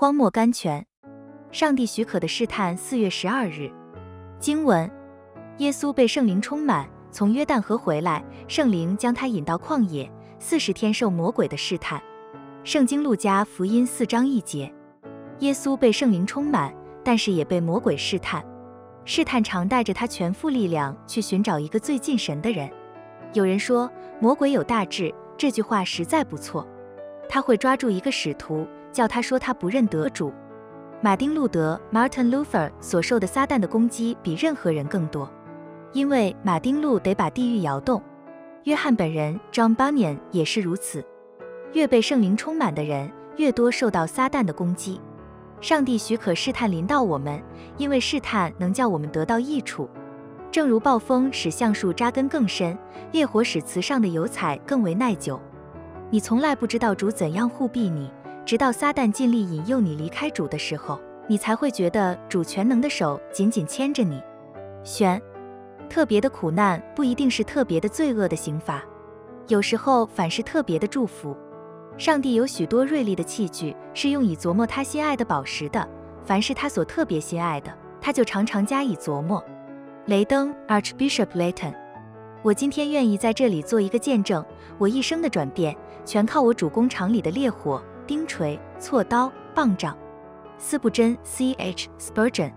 荒漠甘泉。上帝许可的试探。四月十二日，经文：耶稣被圣灵充满，从约旦河回来，圣灵将他引到旷野，四十天受魔鬼的试探。圣经路加福音四章一节。耶稣被圣灵充满，但是也被魔鬼试探。试探常带着他全副力量去寻找一个最近神的人。有人说魔鬼有大志，这句话实在不错。他会抓住一个使徒，叫他说他不认得主。马丁路德 （Martin Luther） 所受的撒旦的攻击比任何人更多，因为马丁路得把地狱摇动。约翰本人 （John Bunyan） 也是如此。越被圣灵充满的人，越多受到撒旦的攻击。上帝许可试探临到我们，因为试探能叫我们得到益处。正如暴风使橡树扎根更深，烈火使瓷上的油彩更为耐久。你从来不知道主怎样护庇你，直到撒旦尽力引诱你离开主的时候，你才会觉得主全能的手紧紧牵着你。选特别的苦难不一定是特别的罪恶的刑罚，有时候反是特别的祝福。上帝有许多锐利的器具，是用以琢磨他心爱的宝石的。凡是他所特别心爱的，他就常常加以琢磨。雷登 （Archbishop Layton），我今天愿意在这里做一个见证。我一生的转变，全靠我主工厂里的烈火、钉锤、锉刀、棒杖。斯布针 （C.H. Spurgeon）。